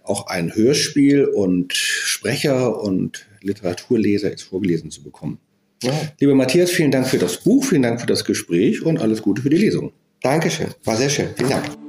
auch ein Hörspiel und Sprecher und Literaturleser ist vorgelesen zu bekommen. Ja. Lieber Matthias, vielen Dank für das Buch, vielen Dank für das Gespräch und alles Gute für die Lesung. Dankeschön, war sehr schön. Vielen Dank.